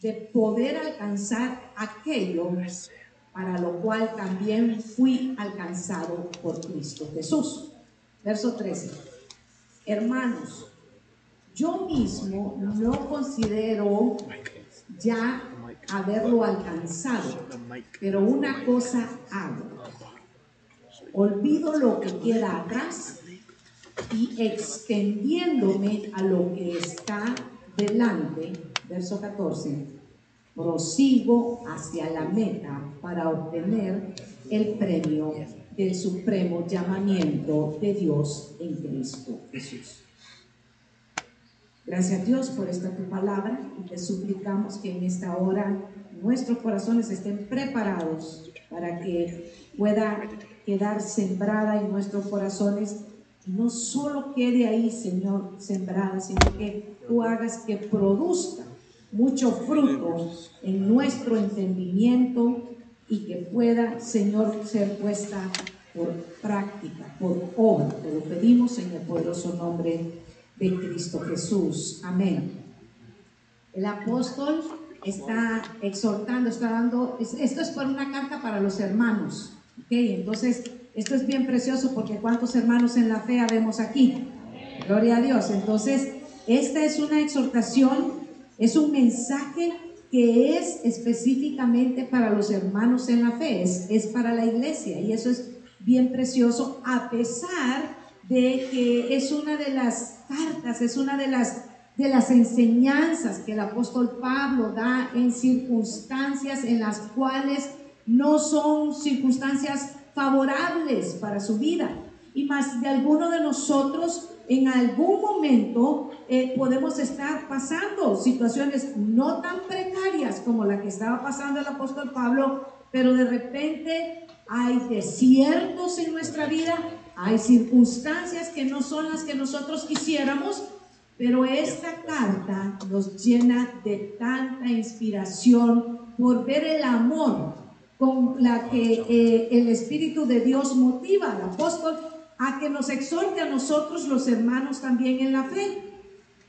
de poder alcanzar aquello para lo cual también fui alcanzado por Cristo Jesús. Verso 13. Hermanos, yo mismo no considero ya haberlo alcanzado, pero una cosa hago. Olvido lo que queda atrás y extendiéndome a lo que está delante, verso 14, prosigo hacia la meta para obtener el premio del supremo llamamiento de Dios en Cristo Jesús. Gracias Dios por esta tu palabra y te suplicamos que en esta hora nuestros corazones estén preparados para que pueda quedar sembrada en nuestros corazones y no solo quede ahí, Señor, sembrada, sino que tú hagas que produzca mucho fruto en nuestro entendimiento y que pueda, Señor, ser puesta por práctica, por obra. Te lo pedimos en el poderoso nombre de Cristo Jesús. Amén. El apóstol está exhortando, está dando, esto es por una carta para los hermanos. ¿ok? Entonces, esto es bien precioso porque cuántos hermanos en la fe habemos aquí. Gloria a Dios. Entonces, esta es una exhortación, es un mensaje que es específicamente para los hermanos en la fe, es, para la iglesia y eso es bien precioso a pesar de que es una de las cartas, es una de las, de las enseñanzas que el apóstol Pablo da en circunstancias en las cuales no son circunstancias favorables para su vida. Y más de alguno de nosotros en algún momento eh, podemos estar pasando situaciones no tan precarias como la que estaba pasando el apóstol Pablo, pero de repente hay desiertos en nuestra vida, hay circunstancias que no son las que nosotros quisiéramos, pero esta carta nos llena de tanta inspiración por ver el amor con la que eh, el Espíritu de Dios motiva al apóstol a que nos exhorte a nosotros los hermanos también en la fe.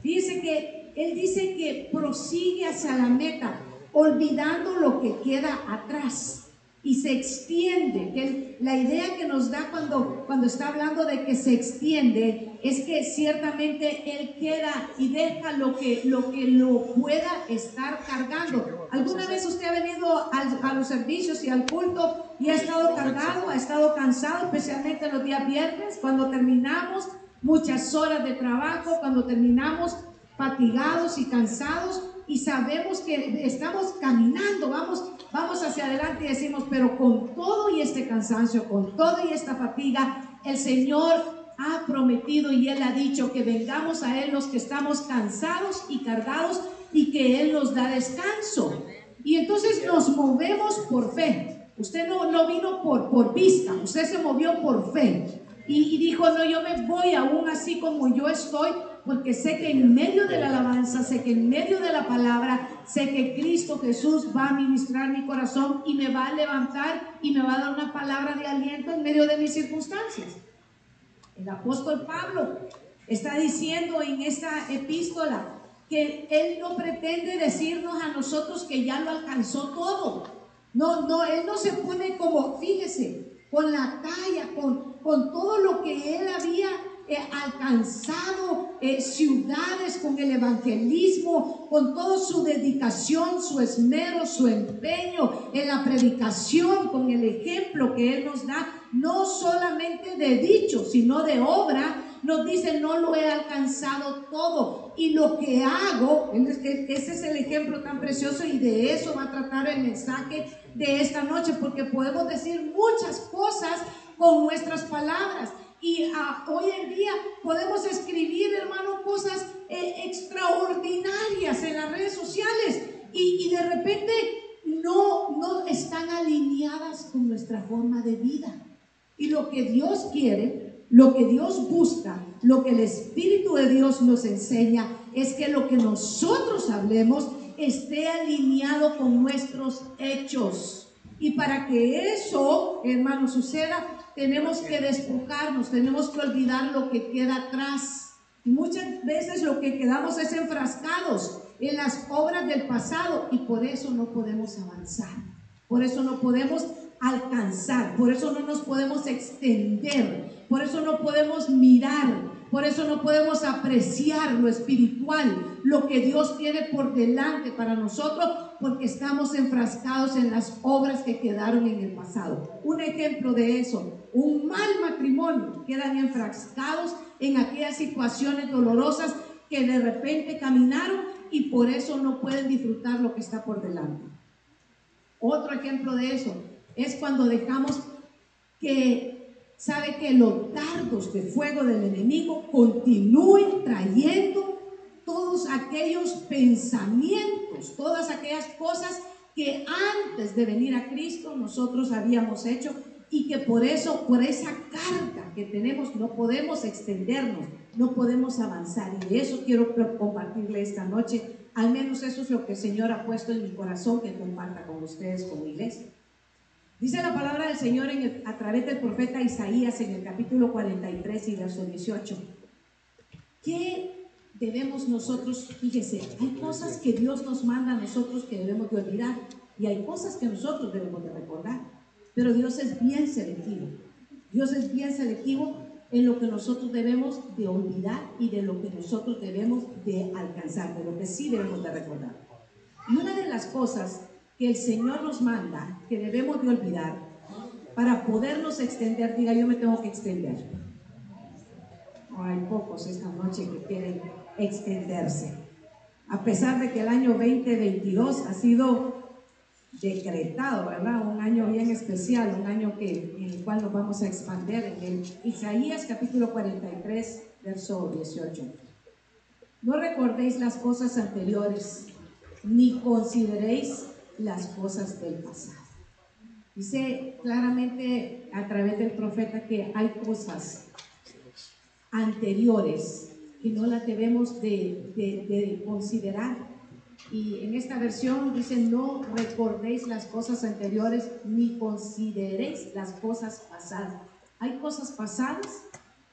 Dice que él dice que prosigue hacia la meta, olvidando lo que queda atrás y se extiende. Que la idea que nos da cuando, cuando está hablando de que se extiende es que ciertamente Él queda y deja lo que lo, que lo pueda estar cargando. ¿Alguna vez usted ha venido a los servicios y al culto y ha estado cargado, ha estado cansado, especialmente los días viernes, cuando terminamos muchas horas de trabajo, cuando terminamos fatigados y cansados y sabemos que estamos caminando, vamos vamos hacia adelante y decimos, pero con todo y este cansancio, con todo y esta fatiga, el Señor ha prometido y Él ha dicho que vengamos a Él los que estamos cansados y cargados y que Él nos da descanso. Y entonces nos movemos por fe. Usted no, no vino por, vista, usted se movió por fe. Y, y dijo, no, yo me voy aún así como yo estoy, porque sé que en medio de la alabanza, sé que en medio de la palabra, sé que Cristo Jesús va a ministrar mi corazón y me va a levantar y me va a dar una palabra de aliento en medio de mis circunstancias. El apóstol Pablo está diciendo en esta epístola que él no pretende decirnos a nosotros que ya lo alcanzó todo. No, no, él no se pone como, fíjese, con la talla, con, con todo lo que él había alcanzado eh, ciudades con el evangelismo, con toda su dedicación, su esmero, su empeño en la predicación, con el ejemplo que Él nos da, no solamente de dicho, sino de obra, nos dice, no lo he alcanzado todo. Y lo que hago, ese es el ejemplo tan precioso y de eso va a tratar el mensaje de esta noche, porque podemos decir muchas cosas con nuestras palabras. Y ah, hoy en día podemos escribir, hermano, cosas eh, extraordinarias en las redes sociales y, de repente no, no están alineadas con nuestra forma de vida. Y lo que Dios quiere, lo que Dios busca, lo que el Espíritu de Dios nos enseña es que lo que nosotros hablemos esté alineado con nuestros hechos. Y para que eso, hermano, suceda, tenemos que despojarnos, tenemos que olvidar lo que queda atrás. Y muchas veces lo que quedamos es enfrascados en las obras del pasado y por eso no podemos avanzar. Por eso no podemos alcanzar, por eso no nos podemos extender, por eso no podemos mirar, por eso no podemos apreciar lo espiritual, lo que Dios tiene por delante para nosotros, porque estamos enfrascados en las obras que quedaron en el pasado. Un ejemplo de eso, un mal matrimonio, quedan enfrascados en aquellas situaciones dolorosas que de repente caminaron y por eso no pueden disfrutar lo que está por delante. Otro ejemplo de eso es cuando dejamos que, sabe que los dardos de fuego del enemigo continúen trayendo todos aquellos pensamientos, todas aquellas cosas que antes de venir a Cristo nosotros habíamos hecho y que por eso, por esa carga que tenemos, no podemos extendernos, no podemos avanzar. Y eso quiero compartirle esta noche. Al menos eso es lo que el Señor ha puesto en mi corazón que comparta con ustedes como iglesia. Dice la palabra del Señor a través del profeta Isaías en el capítulo 43 y verso 18. ¿Qué debemos nosotros, fíjese, hay cosas que Dios nos manda a nosotros que debemos de olvidar y hay cosas que nosotros debemos de recordar. Pero Dios es bien selectivo. Dios es bien selectivo en lo que nosotros debemos de olvidar y de lo que nosotros debemos de alcanzar, de lo que sí debemos de recordar. Y una de las cosas que el Señor nos manda, que debemos de olvidar, para podernos extender, diga yo me tengo que extender. hay pocos esta noche que quieren extenderse. A pesar de que el año 2022 ha sido decretado, ¿verdad? Un año bien especial, un año que, en el cual nos vamos a expandir en el Isaías capítulo 43, verso 18. No recordéis las cosas anteriores, ni consideréis las cosas del pasado. Dice claramente a través del profeta que hay cosas anteriores que no las debemos de, de considerar y en esta versión dice, no recordéis las cosas anteriores ni consideréis las cosas pasadas. Hay cosas pasadas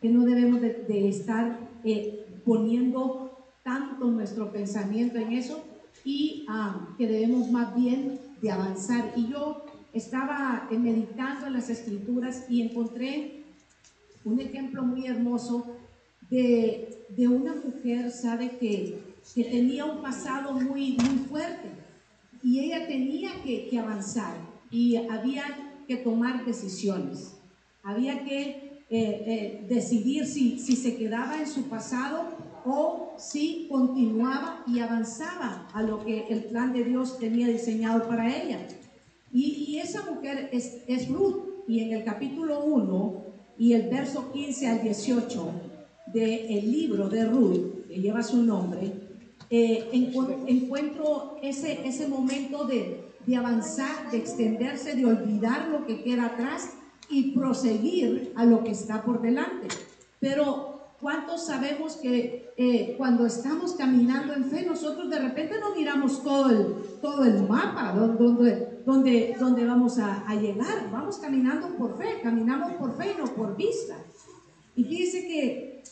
que no debemos de, estar eh, poniendo tanto nuestro pensamiento en eso y ah, que debemos más bien de avanzar. Y yo estaba eh, meditando en las escrituras y encontré un ejemplo muy hermoso de, de una mujer, sabe que que tenía un pasado muy, muy fuerte y ella tenía que, avanzar y había que tomar decisiones. Había que eh, eh, decidir si, si se quedaba en su pasado o si continuaba y avanzaba a lo que el plan de Dios tenía diseñado para ella. Y, esa mujer es, Ruth, y en el capítulo 1 y el verso 15 al 18 del libro de Ruth, que lleva su nombre, eh, encuentro ese, ese momento de, de avanzar, de extenderse, de olvidar lo que queda atrás y proseguir a lo que está por delante. Pero ¿cuántos sabemos que eh, cuando estamos caminando en fe, nosotros de repente no miramos todo el, todo el mapa donde, donde, donde vamos a, llegar? Vamos caminando por fe, caminamos por fe, no por vista. Y fíjese que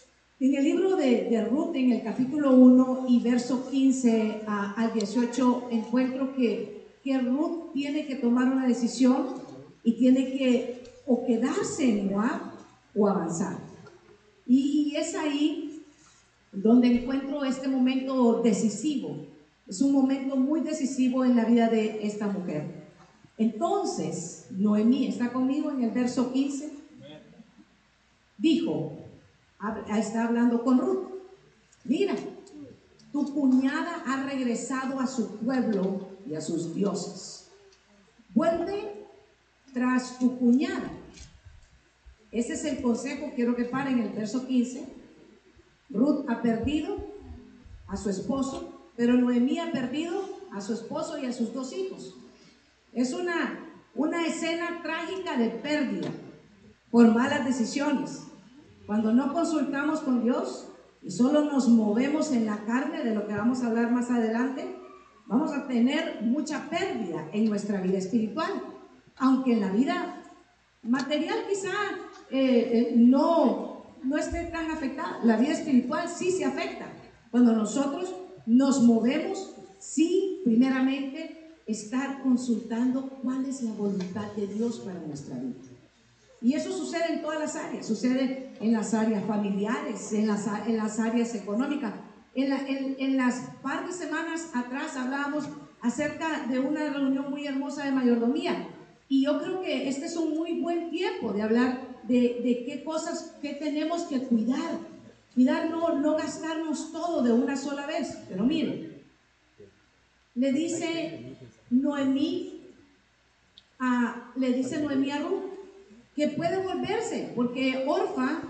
en el libro de, Ruth, en el capítulo 1 y verso 15 al 18, encuentro que, que Ruth tiene que tomar una decisión y tiene que o quedarse en Moab o avanzar. Y, es ahí donde encuentro este momento decisivo. Es un momento muy decisivo en la vida de esta mujer. Entonces, Noemí está conmigo en el verso 15. Dijo, está hablando con Ruth. Mira, tu cuñada ha regresado a su pueblo y a sus dioses. Vuelve tras tu cuñada. Ese es el consejo, quiero que paren el verso 15. Ruth ha perdido a su esposo, pero Noemí ha perdido a su esposo y a sus dos hijos. Es una, una escena trágica de pérdida por malas decisiones. Cuando no consultamos con Dios y solo nos movemos en la carne, de lo que vamos a hablar más adelante, vamos a tener mucha pérdida en nuestra vida espiritual. Aunque en la vida material quizá eh, eh, no, no esté tan afectada, la vida espiritual sí se afecta. Cuando nosotros nos movemos sin, primeramente, estar consultando cuál es la voluntad de Dios para nuestra vida. Y eso sucede en todas las áreas, sucede en las áreas familiares, en las, en las áreas económicas. En, en, las par de semanas atrás hablábamos acerca de una reunión muy hermosa de mayordomía. Y yo creo que este es un muy buen tiempo de hablar de, de qué cosas que tenemos que cuidar. Cuidar no, no gastarnos todo de una sola vez. Pero miren, le dice Noemí a, le dice Noemí a Ruth, que puede volverse, porque Orfa,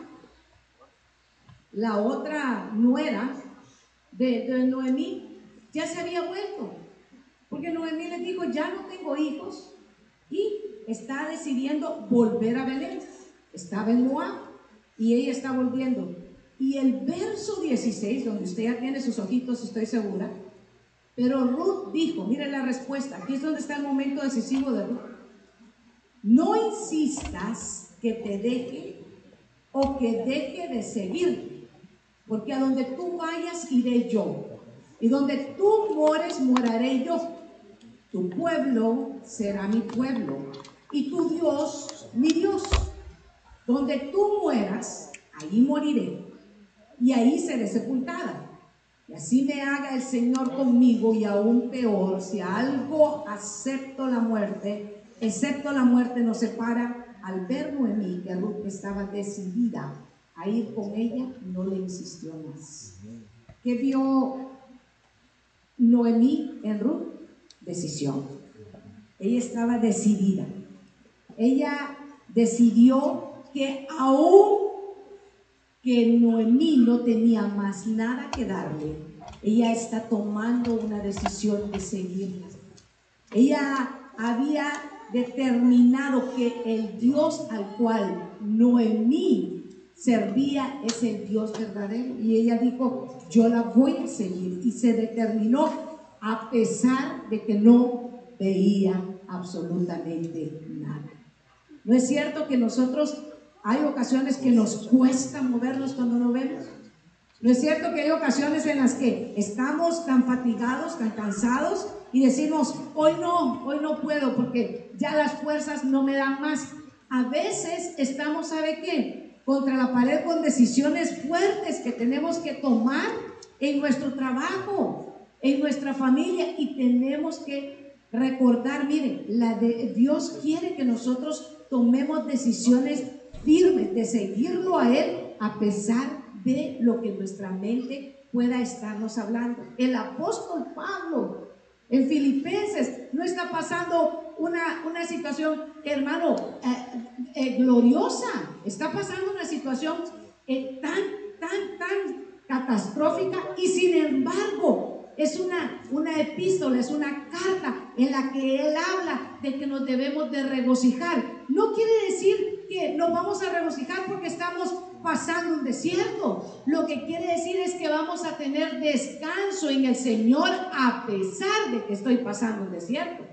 la otra nuera de, Noemí, ya se había vuelto. Porque Noemí le dijo, ya no tengo hijos y está decidiendo volver a Belén. Estaba en Moab y ella está volviendo. Y el verso 16, donde usted ya tiene sus ojitos, estoy segura, pero Ruth dijo, mire la respuesta, aquí es donde está el momento decisivo de Ruth. No insistas que te deje o que deje de seguir, porque a donde tú vayas iré yo, y donde tú mores moraré yo. Tu pueblo será mi pueblo, y tu Dios mi Dios. Donde tú mueras, ahí moriré, y ahí seré sepultada. Y así me haga el Señor conmigo, y aún peor, si algo acepto la muerte, excepto la muerte nos separa, al ver Noemí que Ruth estaba decidida a ir con ella, no le insistió más. ¿Qué vio Noemí en Ruth? Decisión. Ella estaba decidida. Ella decidió que aún que Noemí no tenía más nada que darle, ella está tomando una decisión de seguirla. Ella había determinado que el Dios al cual Noemí servía es el Dios verdadero. Y ella dijo, yo la voy a seguir. Y se determinó a pesar de que no veía absolutamente nada. ¿No es cierto que nosotros hay ocasiones que nos cuesta movernos cuando no vemos? ¿No es cierto que hay ocasiones en las que estamos tan fatigados, tan cansados y decimos, hoy no, hoy no puedo porque ya las fuerzas no me dan más? A veces estamos, ¿sabe qué? Contra la pared con decisiones fuertes que tenemos que tomar en nuestro trabajo, en nuestra familia y tenemos que recordar, miren, la de Dios quiere que nosotros tomemos decisiones firmes de seguirlo a Él a pesar de lo que nuestra mente pueda estarnos hablando. El apóstol Pablo en Filipenses no está pasando una, una situación, hermano, eh, eh, gloriosa. Está pasando una situación eh, tan, tan, tan catastrófica y sin embargo es una, una epístola, es una carta en la que él habla de que nos debemos de regocijar. No quiere decir que nos vamos a regocijar porque estamos pasando un desierto. Lo que quiere decir es que vamos a tener descanso en el Señor a pesar de que estoy pasando un desierto.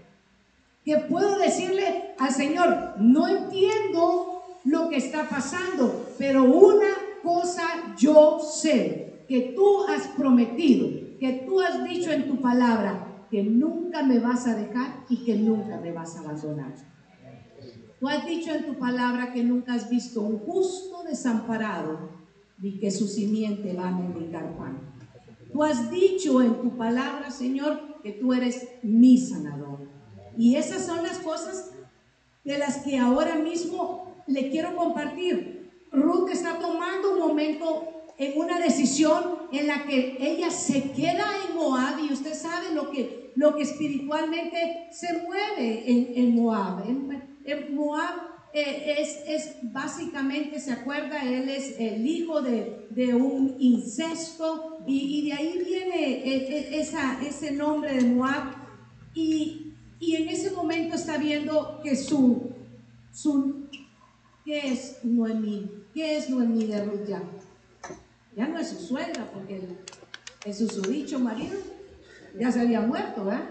Que puedo decirle al Señor, no entiendo lo que está pasando, pero una cosa yo sé, que tú has prometido, que tú has dicho en tu palabra, que nunca me vas a dejar y que nunca me vas a abandonar. Tú has dicho en tu palabra que nunca has visto un justo desamparado, ni que su simiente va a mendigar pan. Tú has dicho en tu palabra, Señor, que tú eres mi sanador. Y esas son las cosas de las que ahora mismo le quiero compartir. Ruth está tomando un momento en una decisión en la que ella se queda en Moab y usted sabe lo que, lo que espiritualmente se mueve en, en Moab. Moab eh, es, es, básicamente, ¿se acuerda? Él es el hijo de, de un incesto y, de ahí viene eh, eh, esa, ese nombre de Moab. Y, y, en ese momento está viendo que su, su ¿qué es Noemí? ¿Qué es Noemí de Ruth? Ya no es su suegra, porque es su dicho marido ya se había muerto, ¿verdad?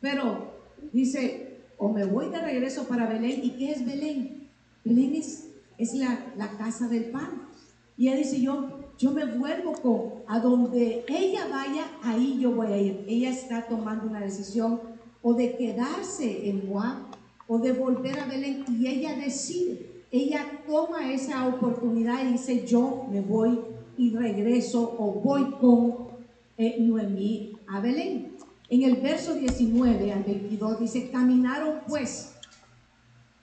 Pero dice, o me voy de regreso para Belén. ¿Y qué es Belén? Belén es, la, casa del pan. Y ella dice, yo yo me vuelvo con a donde ella vaya, ahí yo voy a ir. Ella está tomando una decisión o de quedarse en Moab o de volver a Belén y ella decide. Ella toma esa oportunidad y dice, yo me voy y regreso o voy con eh, Noemí a Belén. En el verso 19 al 22 dice, caminaron pues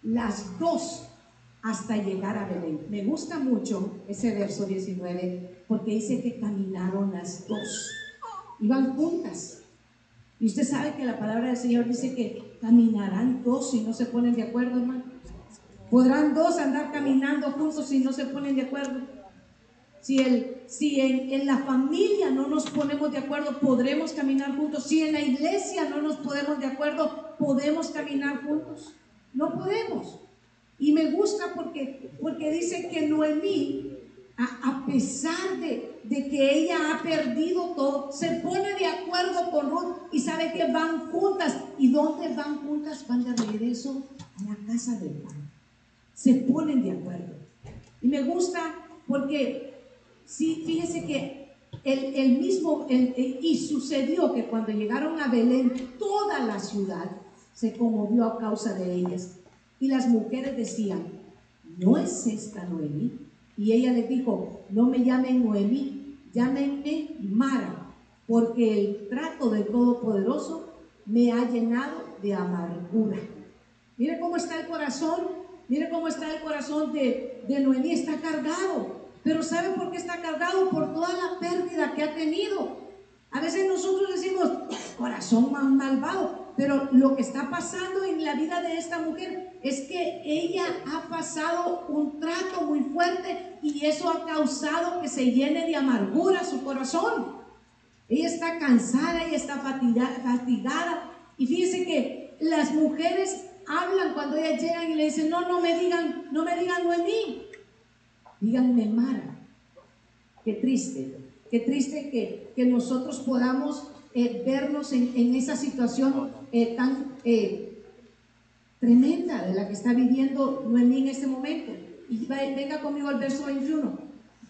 las dos hasta llegar a Belén. Me gusta mucho ese verso 19 porque dice que caminaron las dos. Iban juntas. Y usted sabe que la palabra del Señor dice que caminarán dos si no se ponen de acuerdo, hermano. Podrán dos andar caminando juntos si no se ponen de acuerdo. Si, el, si en, en, la familia no nos ponemos de acuerdo, podremos caminar juntos. Si en la iglesia no nos ponemos de acuerdo, podemos caminar juntos. No podemos. Y me gusta porque, porque dice que Noemí, a, pesar de, de, que ella ha perdido todo, se pone de acuerdo con Ruth y sabe que van juntas. ¿Y dónde van juntas? Van de regreso a la casa del pan. Se ponen de acuerdo. Y me gusta porque, sí, fíjese que el, el mismo, y sucedió que cuando llegaron a Belén, toda la ciudad se conmovió a causa de ellas y las mujeres decían, ¿no es esta Noemí? Y ella les dijo, no me llamen Noemí, llámenme Mara, porque el trato del Todopoderoso me ha llenado de amargura. Mire cómo está el corazón, mire cómo está el corazón de, de Noemí, está cargado. Pero ¿sabe por qué está cargado? Por toda la pérdida que ha tenido. A veces nosotros decimos, corazón más malvado, pero lo que está pasando en la vida de esta mujer es que ella ha pasado un trato muy fuerte y eso ha causado que se llene de amargura su corazón. Ella está cansada, ella está fatigada. Y fíjese que las mujeres hablan cuando ellas llegan y le dicen, no, no me digan, no me digan Noemí, díganme Mara. Qué triste, qué triste que, que nosotros podamos eh, vernos en, esa situación eh, tan eh, tremenda de la que está viviendo Noemí en este momento. Y venga conmigo al verso 21.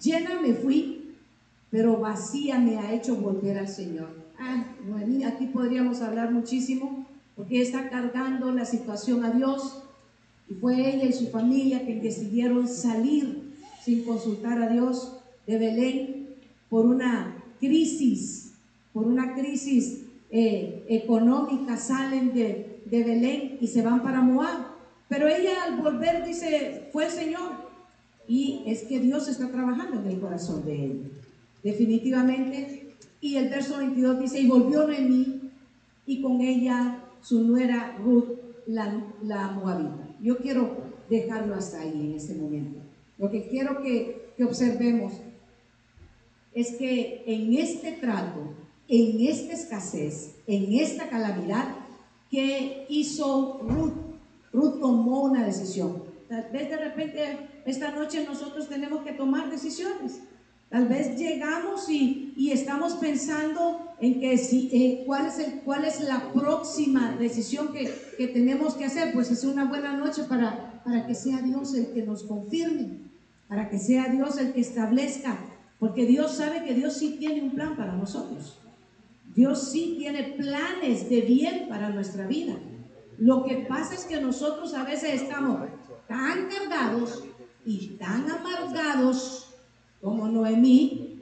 Llena me fui, pero vacía me ha hecho volver al Señor. Ah, Noemí, aquí podríamos hablar muchísimo, porque está cargando la situación a Dios. Y fue ella y su familia que decidieron salir sin consultar a Dios de Belén por una crisis por una crisis eh, económica, salen de, de Belén y se van para Moab. Pero ella al volver dice, fue el Señor. Y es que Dios está trabajando en el corazón de ella. Definitivamente. Y el verso 22 dice, y volvió mí y con ella su nuera Ruth, la, la Moabita. Yo quiero dejarlo hasta ahí en este momento. Lo que quiero que, que observemos es que en este trato en esta escasez, en esta calamidad, que hizo Ruth? Ruth tomó una decisión. Tal vez de repente esta noche nosotros tenemos que tomar decisiones. Tal vez llegamos y, y estamos pensando en que si, eh, cuál, es el, cuál es la próxima decisión que, que, tenemos que hacer. Pues es una buena noche para, para que sea Dios el que nos confirme, para que sea Dios el que establezca, porque Dios sabe que Dios sí tiene un plan para nosotros. Dios sí tiene planes de bien para nuestra vida. Lo que pasa es que nosotros a veces estamos tan cargados y tan amargados como Noemí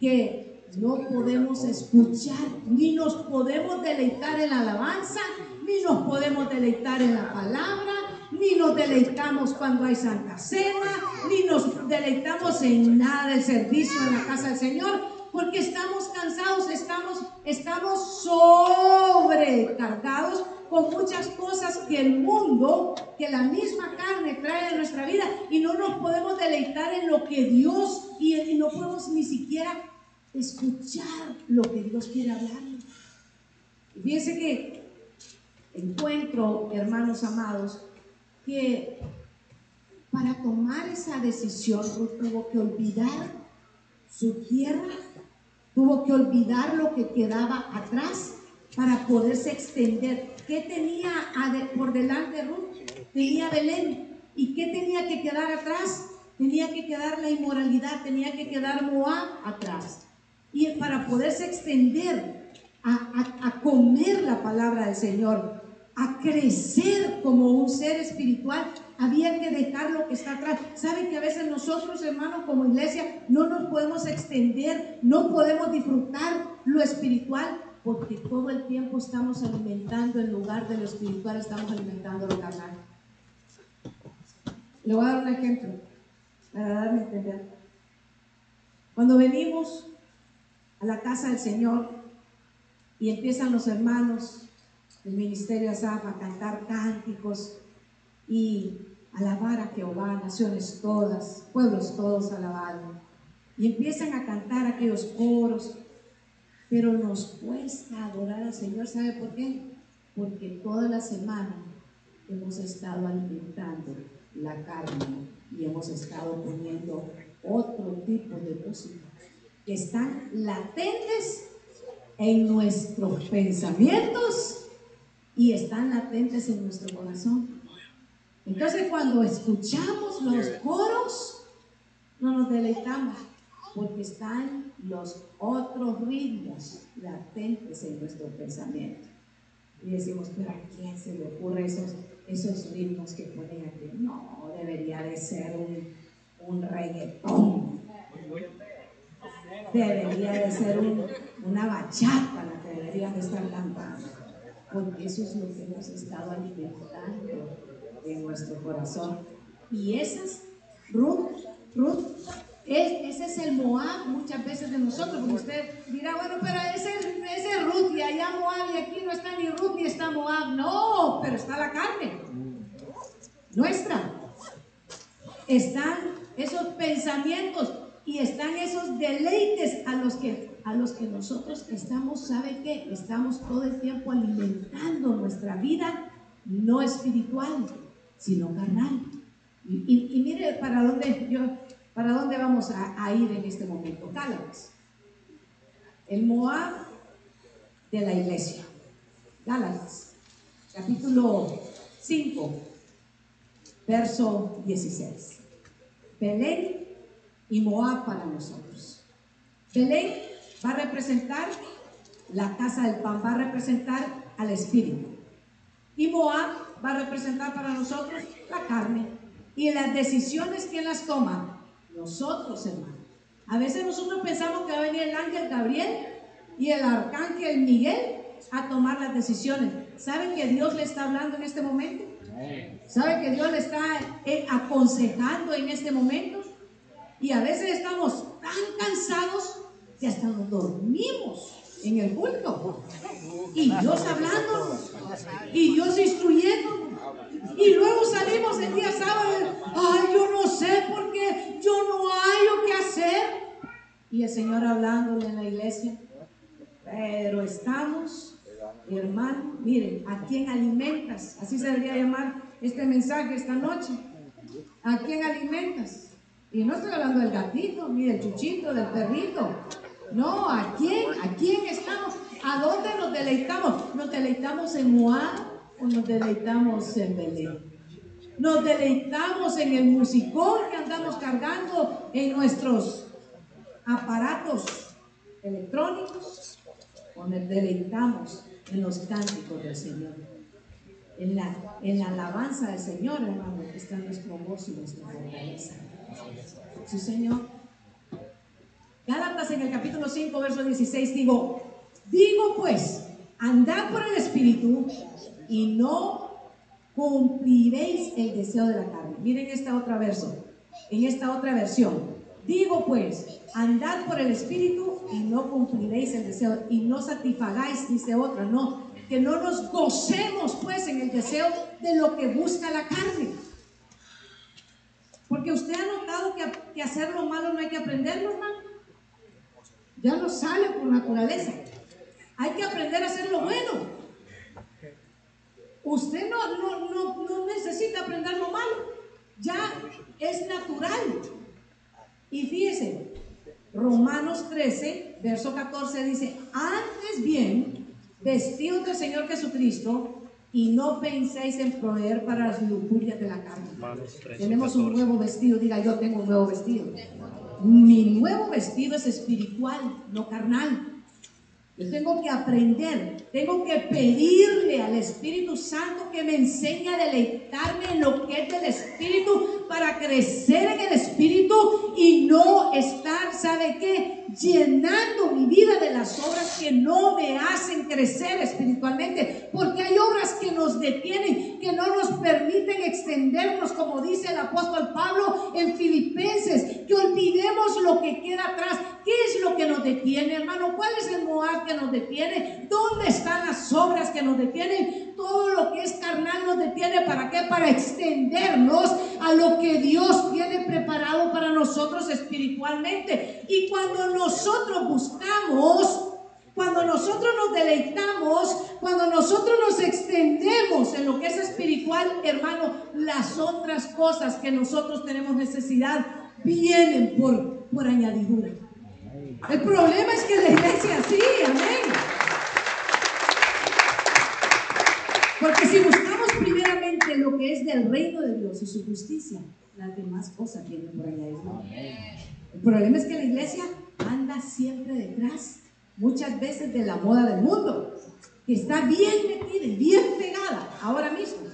que no podemos escuchar, ni nos podemos deleitar en la alabanza, ni nos podemos deleitar en la palabra, ni nos deleitamos cuando hay Santa Cena, ni nos deleitamos en nada del servicio en la casa del Señor, porque estamos cansados, estamos, estamos sobrecargados con muchas cosas que el mundo, que la misma carne trae a nuestra vida y no nos podemos deleitar en lo que Dios y, y no podemos ni siquiera escuchar lo que Dios quiere hablar. Fíjense que encuentro, hermanos amados, que para tomar esa decisión Ruth tuvo que olvidar su tierra Tuvo que olvidar lo que quedaba atrás para poderse extender. ¿Qué tenía por delante Ruth? Tenía Belén. ¿Y qué tenía que quedar atrás? tenía que quedar la inmoralidad, tenía que quedar Moab atrás. Y para poderse extender a, comer la palabra del Señor, a crecer como un ser espiritual, había que dejar lo que está atrás. ¿Saben que a veces nosotros, hermanos, como iglesia, no nos podemos extender, no podemos disfrutar lo espiritual? Porque todo el tiempo estamos alimentando, en lugar de lo espiritual, estamos alimentando lo carnal. Le voy a dar un ejemplo para darme a entender. Cuando venimos a la casa del Señor y empiezan los hermanos del ministerio Asaf a cantar cánticos y alabar a Jehová, naciones todas, pueblos todos alabando. Y empiezan a cantar aquellos coros, pero nos cuesta adorar al Señor, ¿sabe por qué? Porque toda la semana hemos estado alimentando la carne y hemos estado poniendo otro tipo de música que están latentes en nuestros pensamientos y están latentes en nuestro corazón. Entonces cuando escuchamos los coros, no nos deleitamos porque están los otros ritmos latentes en nuestro pensamiento. Y decimos, pero ¿a quién se le ocurre esos, esos ritmos que ponen aquí? No, debería de ser un, un reggaetón. Debería de ser una bachata la que deberían de estar cantando. Porque eso es lo que hemos estado alimentando en nuestro corazón. Y esas, Ruth, Ruth, ese es el Moab muchas veces de nosotros, porque usted dirá, bueno, pero ese, ese es Ruth y allá Moab y aquí no está ni Ruth ni está Moab. No, pero está la carne nuestra. Están esos pensamientos y están esos deleites a los que a los que nosotros estamos, ¿sabe qué? Estamos todo el tiempo alimentando nuestra vida no espiritual, sino carnal. Y, mire para dónde yo ¿Para dónde vamos a, ir en este momento? Gálatas. El Moab de la iglesia. Gálatas, capítulo 5, verso 16. Belén y Moab para nosotros. Belén va a representar la casa del pan, va a representar al espíritu. Y Moab va a representar para nosotros la carne. Y las decisiones que las toma nosotros, hermano. A veces nosotros pensamos que va a venir el ángel Gabriel y el arcángel Miguel a tomar las decisiones. ¿Saben que Dios le está hablando en este momento? ¿Saben que Dios le está eh, aconsejando en este momento? Y a veces estamos tan cansados que hasta nos dormimos en el culto. Y Dios hablando, y Dios instruyendo. Y luego salimos el día sábado, ay, yo no sé por qué, yo no hay qué hacer. Y el Señor hablándole en la iglesia. Pero estamos, hermano, miren, ¿a quién alimentas? Así se debería llamar este mensaje esta noche. ¿A quién alimentas? Y no estoy hablando del gatito, ni del chuchito, del perrito. No, ¿a quién? ¿A quién estamos? ¿A dónde nos deleitamos? ¿Nos deleitamos en Moab o nos deleitamos en Belén? Nos deleitamos en el musicón que andamos cargando en nuestros aparatos electrónicos o nos deleitamos en los cánticos del Señor. En la, en la alabanza del Señor, hermano, está nuestro gozo y nuestra fortaleza. Sí, Señor. Gálatas en el capítulo 5, verso 16, digo, digo pues, andad por el Espíritu y no cumpliréis el deseo de la carne. Miren esta otra verso, en esta otra versión. Digo pues, andad por el Espíritu y no cumpliréis el deseo, y no satisfagáis, dice otra, no, que no nos gocemos pues en el deseo de lo que busca la carne. Porque usted ha notado que, que hacer lo malo no hay que aprenderlo, hermano. Ya no sale por naturaleza. Hay que aprender a hacer lo bueno. Usted no, no, no, necesita aprender lo malo. Ya es natural. Y fíjese, Romanos 13, verso 14 dice, antes bien, vestidos del Señor Jesucristo y no penséis en proveer para las lujurias de la carne. Tenemos un nuevo vestido, diga yo tengo un nuevo vestido. Mi nuevo vestido es espiritual, no carnal. Yo tengo que aprender, tengo que pedirle al Espíritu Santo que me enseñe a deleitarme en lo que es del Espíritu para crecer en el Espíritu y no estar, ¿sabe qué? Llenando mi vida de las obras que no me hacen crecer espiritualmente. Nos detienen, que no nos permiten extendernos, como dice el apóstol Pablo en Filipenses, que olvidemos lo que queda atrás. ¿Qué es lo que nos detiene, hermano? ¿Cuál es el Moab que nos detiene? ¿Dónde están las obras que nos detienen? Todo lo que es carnal nos detiene. ¿Para qué? Para extendernos a lo que Dios tiene preparado para nosotros espiritualmente. Y cuando nosotros buscamos cuando nosotros nos deleitamos, cuando nosotros nos extendemos en lo que es espiritual, hermano, las otras cosas que nosotros tenemos necesidad vienen por, por añadidura. El problema es que la iglesia sí, amén. Porque si buscamos primeramente lo que es del reino de Dios y su justicia, las demás cosas vienen por añadidura. El problema es que la iglesia anda siempre detrás, muchas veces de la moda del mundo, que está bien metida y bien pegada ahora mismo,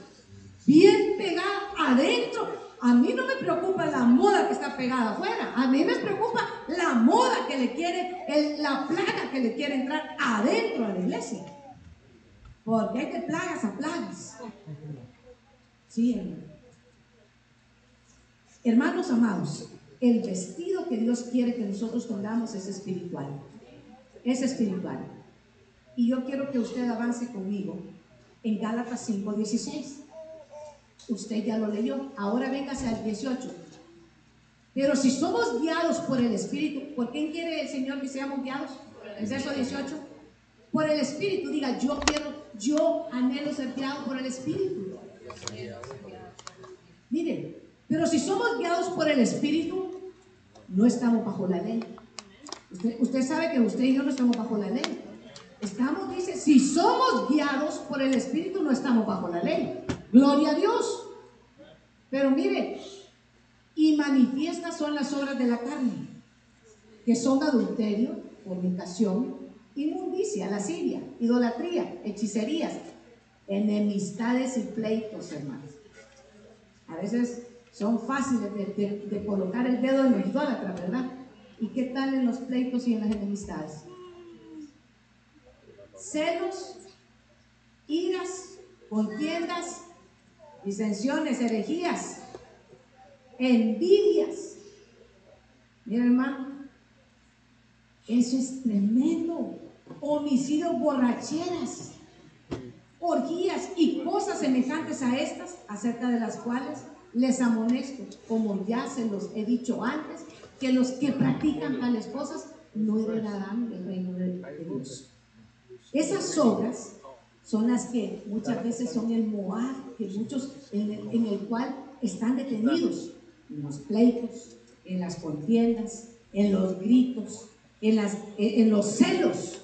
bien pegada adentro a mí no me preocupa la moda que está pegada afuera. A mí me preocupa la moda que le quiere, la plaga que le quiere entrar adentro de la iglesia. Porque hay de plagas a plagas. Sí, hermano. Hermanos amados, el vestido que Dios quiere que nosotros tengamos es espiritual. Es espiritual. Y yo quiero que usted avance conmigo en Gálatas 5:16. Usted ya lo leyó. Ahora véngase al 18. Pero si somos guiados por el Espíritu, ¿por quién quiere el Señor que seamos guiados? El verso 18. Por el Espíritu. Diga, yo quiero, yo anhelo ser guiado por el Espíritu. Miren, pero si somos guiados por el Espíritu, no estamos bajo la ley. Usted, sabe que usted y yo no estamos bajo la ley. Estamos, dice, si somos guiados por el Espíritu, no estamos bajo la ley. Gloria a Dios. Pero mire, y manifiestas son las obras de la carne, que son adulterio, fornicación, inmundicia, lascivia, idolatría, hechicerías, enemistades y pleitos, hermanos. A veces son fáciles de, colocar el dedo en los idólatras, ¿verdad? ¿Y qué tal en los pleitos y en las enemistades? Celos, iras, contiendas, disensiones, herejías, envidias. Mira hermano, eso es tremendo. Homicidios, borracheras, orgías y cosas semejantes a estas, acerca de las cuales les amonesto, como ya se los he dicho antes, que los que practican tales cosas no heredarán el reino de Dios. Esas obras son las que muchas veces son el Moab, que muchos en el, cual están detenidos, en los pleitos, en las contiendas, en los gritos, en, las, en los celos.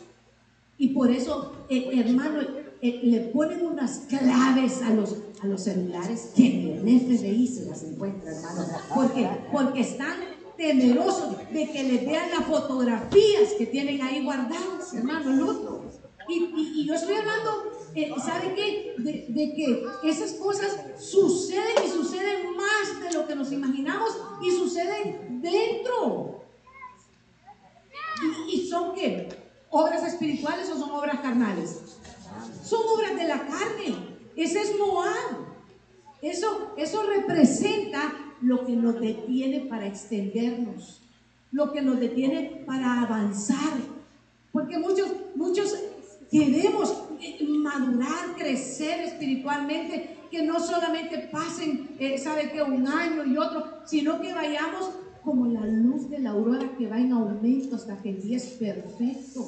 Y por eso, eh, hermano, eh, le ponen unas claves a los, a los celulares que en el FBI se las encuentra, hermano. porque Porque están temerosos de que le vean las fotografías que tienen ahí guardadas, hermano. Y, y, yo estoy hablando, eh, ¿sabe qué? De, que esas cosas suceden y suceden más de lo que nos imaginamos y suceden dentro. ¿Y, y son qué? ¿Obras espirituales o son obras carnales? Son obras de la carne. Ese es Moab. Eso, eso representa lo que nos detiene para extendernos, lo que nos detiene para avanzar. Porque muchos, muchos queremos madurar, crecer espiritualmente, que no solamente pasen, eh, sabe que un año y otro, sino que vayamos como la luz de la aurora que va en aumento hasta que el día es perfecto.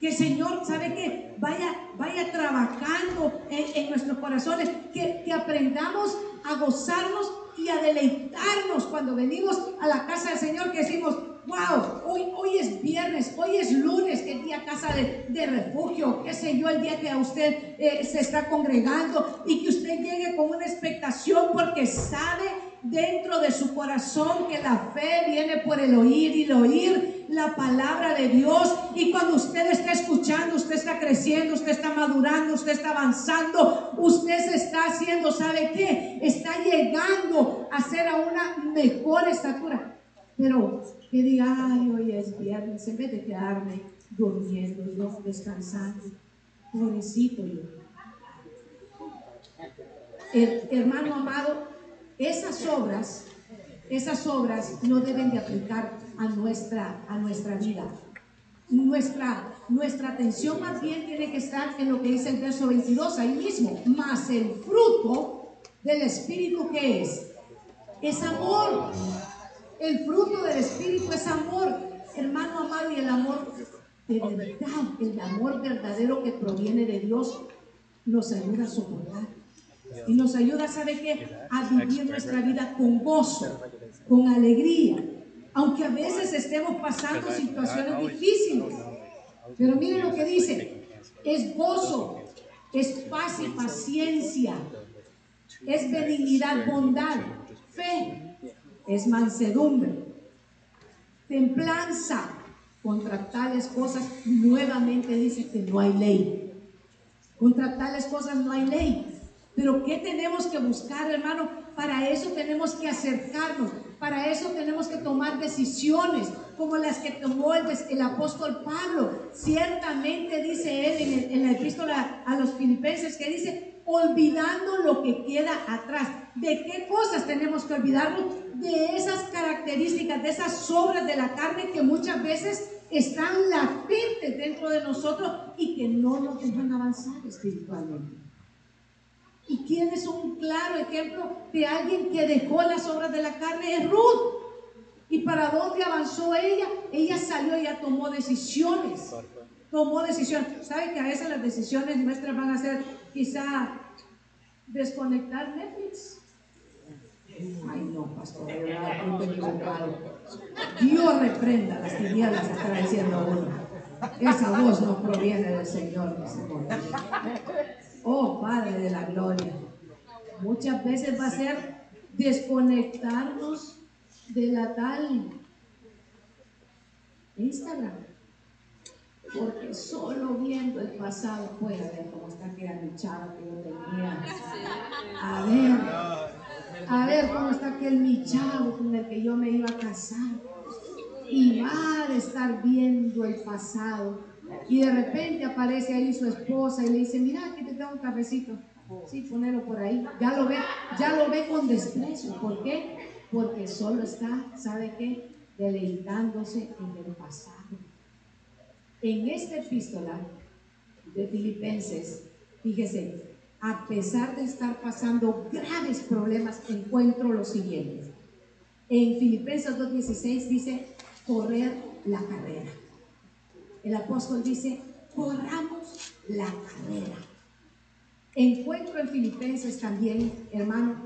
Que el Señor, ¿sabe que Vaya, vaya trabajando en, nuestros corazones, que, que aprendamos a gozarnos y a deleitarnos cuando venimos a la casa del Señor, que decimos, wow, hoy, hoy es viernes, hoy es lunes, que día casa de, refugio, qué sé yo, el día que usted eh, se está congregando y que usted llegue con una expectación porque sabe dentro de su corazón que la fe viene por el oír y el oír la palabra de Dios. Y cuando usted está escuchando, usted está creciendo, usted está madurando, usted está avanzando, usted se está haciendo, ¿sabe qué? Está llegando a ser a una mejor estatura. Pero que diga, ay, hoy es viernes, en vez de quedarme durmiendo, yo descansando, pobrecito yo. El hermano amado, esas obras, esas obras no deben de aplicar a nuestra, a nuestra vida. Nuestra, nuestra atención más bien tiene que estar en lo que dice el verso 22, ahí mismo, más el fruto del Espíritu que es, es amor. El fruto del Espíritu es amor, hermano amado, y el amor de verdad, el amor verdadero que proviene de Dios, nos ayuda a soportar y nos ayuda, ¿sabe qué? A vivir nuestra vida con gozo, con alegría, aunque a veces estemos pasando situaciones difíciles. Pero miren lo que dice, es gozo, es paz y paciencia, es benignidad, bondad, fe, es mansedumbre, templanza. Contra tales cosas nuevamente dice que no hay ley. Contra tales cosas no hay ley. Pero ¿qué tenemos que buscar, hermano? Para eso tenemos que acercarnos, para eso tenemos que tomar decisiones como las que tomó el, apóstol Pablo. Ciertamente dice él en, la epístola a los filipenses que dice, olvidando lo que queda atrás. ¿De qué cosas tenemos que olvidarnos? De esas características, de esas obras de la carne que muchas veces están latentes dentro de nosotros y que no nos dejan avanzar espiritualmente. ¿Y quién es un claro ejemplo de alguien que dejó las obras de la carne? Es Ruth. ¿Y para dónde avanzó ella? Ella salió ya tomó decisiones. Tomó decisiones. ¿Sabe que a veces las decisiones nuestras van a ser quizá desconectar Netflix? Ay, no, pastor, Dios reprenda las tinieblas, está diciendo uno. Esa voz no proviene del Señor, Oh Padre de la Gloria. Muchas veces va a ser desconectarnos de la tal Instagram. Porque solo viendo el pasado puede ver cómo está aquella chava que yo tenía. A ver, a ver cómo está aquel mi chavo con el que yo me iba a casar. Y va a estar viendo el pasado y de repente aparece ahí su esposa y le dice, mira, aquí te tengo un cafecito. Sí, ponelo por ahí. Ya lo ve, ya lo ve con desprecio. ¿Por qué? Porque solo está, ¿sabe qué? Deleitándose en el pasado. En esta epístola de Filipenses, fíjese, a pesar de estar pasando graves problemas, encuentro lo siguiente. En Filipenses 2.16 dice, correr la carrera el apóstol dice, corramos la carrera. Encuentro en Filipenses también, hermano,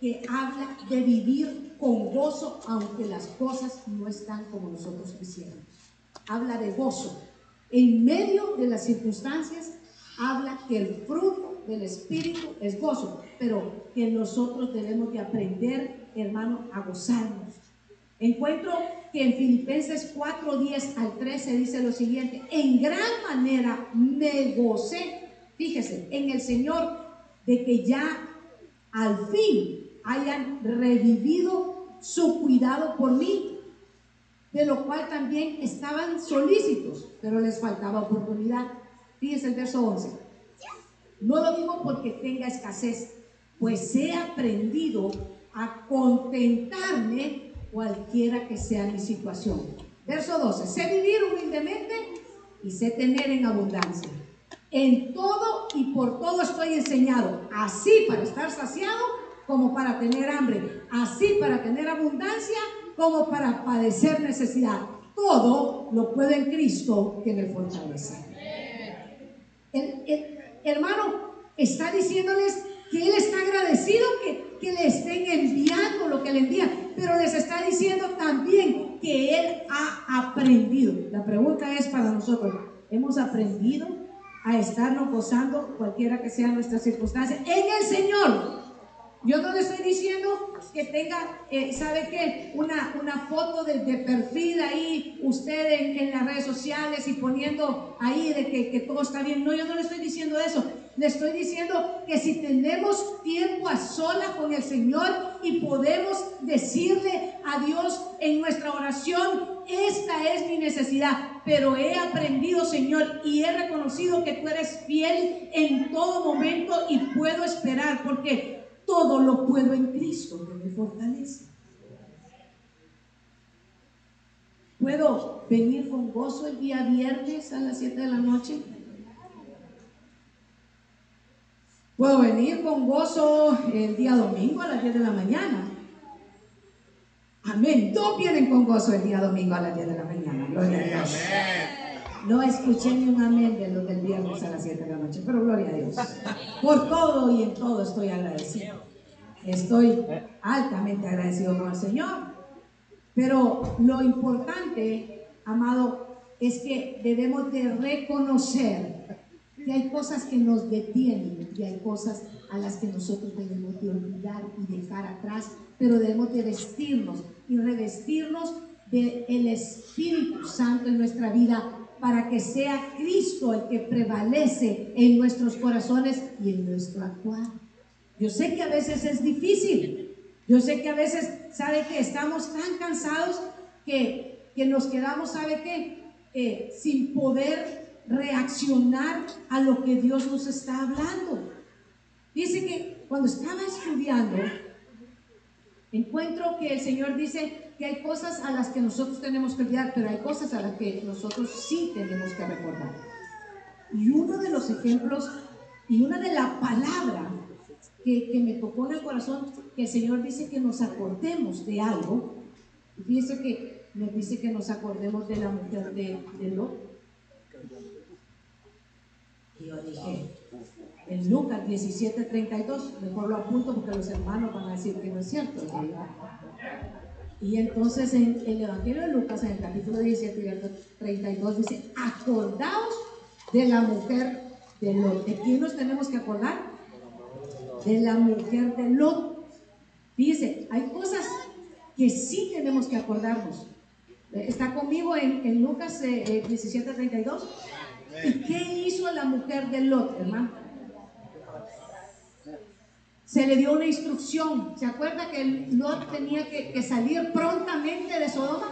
que habla de vivir con gozo aunque las cosas no están como nosotros quisiéramos. Habla de gozo. En medio de las circunstancias, habla que el fruto del Espíritu es gozo, pero que nosotros debemos de aprender, hermano, a gozarnos. Encuentro que en Filipenses 4, 10 al 13 dice lo siguiente, en gran manera me gocé, fíjese, en el Señor de que ya al fin hayan revivido su cuidado por mí, de lo cual también estaban solícitos, pero les faltaba oportunidad. Fíjese el verso 11. No lo digo porque tenga escasez, pues he aprendido a contentarme cualquiera que sea mi situación. Verso 12, sé vivir humildemente y sé tener en abundancia. En todo y por todo estoy enseñado, así para estar saciado como para tener hambre, así para tener abundancia como para padecer necesidad. Todo lo puedo en Cristo que me fortalece. El, hermano está diciéndoles que Él está agradecido que, que le estén enviando lo que le envían pero les está diciendo también que Él ha aprendido. La pregunta es para nosotros, ¿hemos aprendido a estarnos gozando cualquiera que sea nuestra circunstancia en el Señor? Yo no le estoy diciendo que tenga, eh, ¿sabe qué? Una, una foto de, perfil ahí, usted en, las redes sociales y poniendo ahí de que, que todo está bien. No, yo no le estoy diciendo eso. Le estoy diciendo que si tenemos tiempo a sola con el Señor y podemos decirle a Dios en nuestra oración, esta es mi necesidad, pero he aprendido, Señor, y he reconocido que tú eres fiel en todo momento y puedo esperar, porque todo lo puedo en Cristo que me fortalece. ¿Puedo venir con gozo el día viernes a las 7 de la noche? ¿Puedo venir con gozo el día domingo a las 10 de la mañana? Amén. Todos vienen con gozo el día domingo a las 10 de la mañana. Gloria a Dios. No escuché ni un amén de los del viernes a las 7 de la noche, pero gloria a Dios. Por todo y en todo estoy agradecido. Estoy altamente agradecido con el Señor. Pero lo importante, amado, es que debemos de reconocer que hay cosas que nos detienen y hay cosas a las que nosotros debemos de olvidar y dejar atrás, pero debemos de vestirnos y revestirnos del el Espíritu Santo en nuestra vida para que sea Cristo el que prevalece en nuestros corazones y en nuestro actuar. Yo sé que a veces es difícil. Yo sé que a veces, ¿sabe que estamos tan cansados que, nos quedamos, ¿sabe qué? Eh, sin poder reaccionar a lo que Dios nos está hablando. Dice que cuando estaba estudiando, encuentro que el Señor dice que hay cosas a las que nosotros tenemos que olvidar, pero hay cosas a las que nosotros sí tenemos que recordar. Y uno de los ejemplos y una de la palabra que, me tocó en el corazón, que el Señor dice que nos acordemos de algo. Dice que nos dice que nos acordemos de la mujer de, de. Yo dije, en Lucas 17:32, mejor lo apunto porque los hermanos van a decir que no es cierto. Y entonces en el Evangelio de Lucas, en el capítulo 17, 32, dice, acordaos de la mujer de Lot. ¿De quién nos tenemos que acordar? De la mujer de Lot. Dice, hay cosas que sí tenemos que acordarnos. ¿Está conmigo en, en Lucas eh, 17, eh, 32? ¿Y qué hizo la mujer de Lot, hermano? se le dio una instrucción. ¿Se acuerda que Lot tenía que, salir prontamente de Sodoma?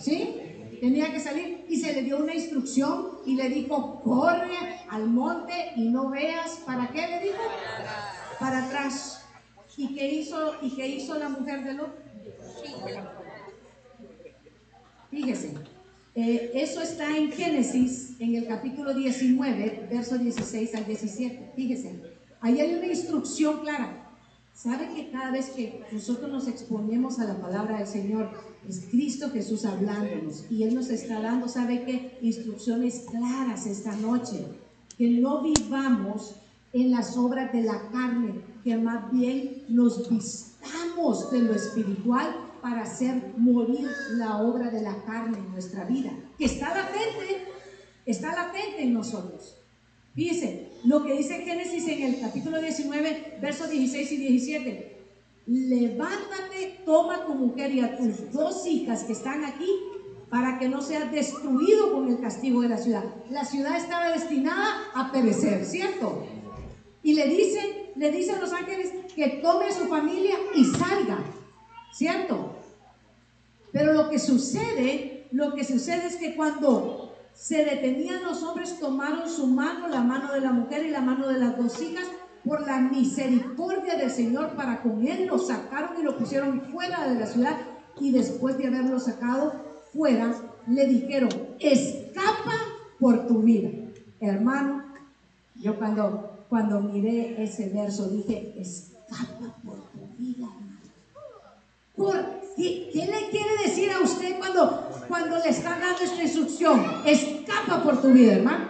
¿Sí? Tenía que salir y se le dio una instrucción y le dijo, corre al monte y no veas. ¿Para qué le dijo? Para atrás. ¿Y qué hizo, y qué hizo la mujer de Lot? Fíjese, eh, eso está en Génesis, en el capítulo 19, verso 16 al 17. Fíjese. Ahí hay una instrucción clara. ¿Sabe que cada vez que nosotros nos exponemos a la palabra del Señor, es Cristo Jesús hablándonos y Él nos está dando, ¿sabe qué? Instrucciones claras esta noche. Que no vivamos en las obras de la carne, que más bien nos vistamos de lo espiritual para hacer morir la obra de la carne en nuestra vida, que está latente, está latente en nosotros. Fíjense, lo que dice Génesis en el capítulo 19, versos 16 y 17. Levántate, toma tu mujer y a tus dos hijas que están aquí para que no seas destruido con el castigo de la ciudad. La ciudad estaba destinada a perecer, ¿cierto? Y le dicen, le dicen los ángeles que tome a su familia y salga, ¿cierto? Pero lo que sucede, lo que sucede es que cuando se detenían los hombres, tomaron su mano, la mano de la mujer y la mano de las dos hijas, por la misericordia del Señor para con él, lo sacaron y lo pusieron fuera de la ciudad y después de haberlo sacado fuera, le dijeron, escapa por tu vida. Hermano, yo cuando, cuando miré ese verso dije, escapa por tu vida. Por ¿Qué, le quiere decir a usted cuando, cuando le está dando esta instrucción? Escapa por tu vida, hermano.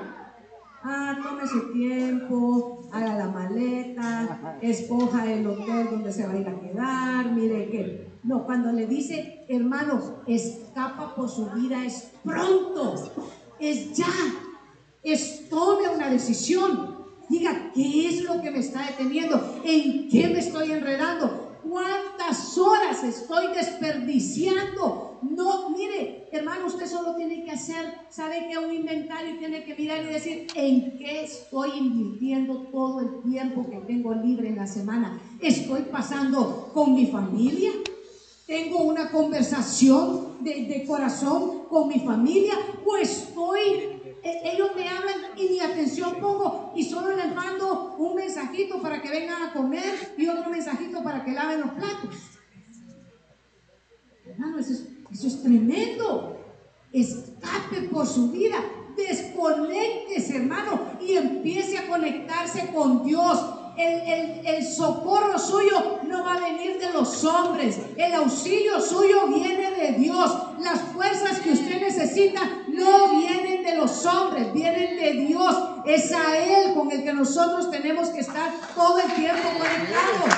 Ah, tome su tiempo, haga la maleta, escoja el hotel donde se va a ir a quedar, mire que No, cuando le dice, hermanos, escapa por su vida, es pronto, es ya, es tome una decisión. Diga, ¿qué es lo que me está deteniendo? ¿En qué me estoy enredando? ¿Cuántas horas estoy desperdiciando? No, mire, hermano, usted solo tiene que hacer, sabe que un inventario tiene que mirar y decir, ¿en qué estoy invirtiendo todo el tiempo que tengo libre en la semana? ¿Estoy pasando con mi familia? ¿Tengo una conversación de, de corazón con mi familia? ¿O estoy ellos me hablan y mi atención pongo y solo les mando un mensajito para que vengan a comer y otro mensajito para que laven los platos. Hermano, eso es, eso es tremendo. Escape por su vida. Desconectese, hermano, y empiece a conectarse con Dios el, socorro suyo no va a venir de los hombres. El auxilio suyo viene de Dios. Las fuerzas que usted necesita no vienen de los hombres, vienen de Dios. Es a Él con el que nosotros tenemos que estar todo el tiempo conectados.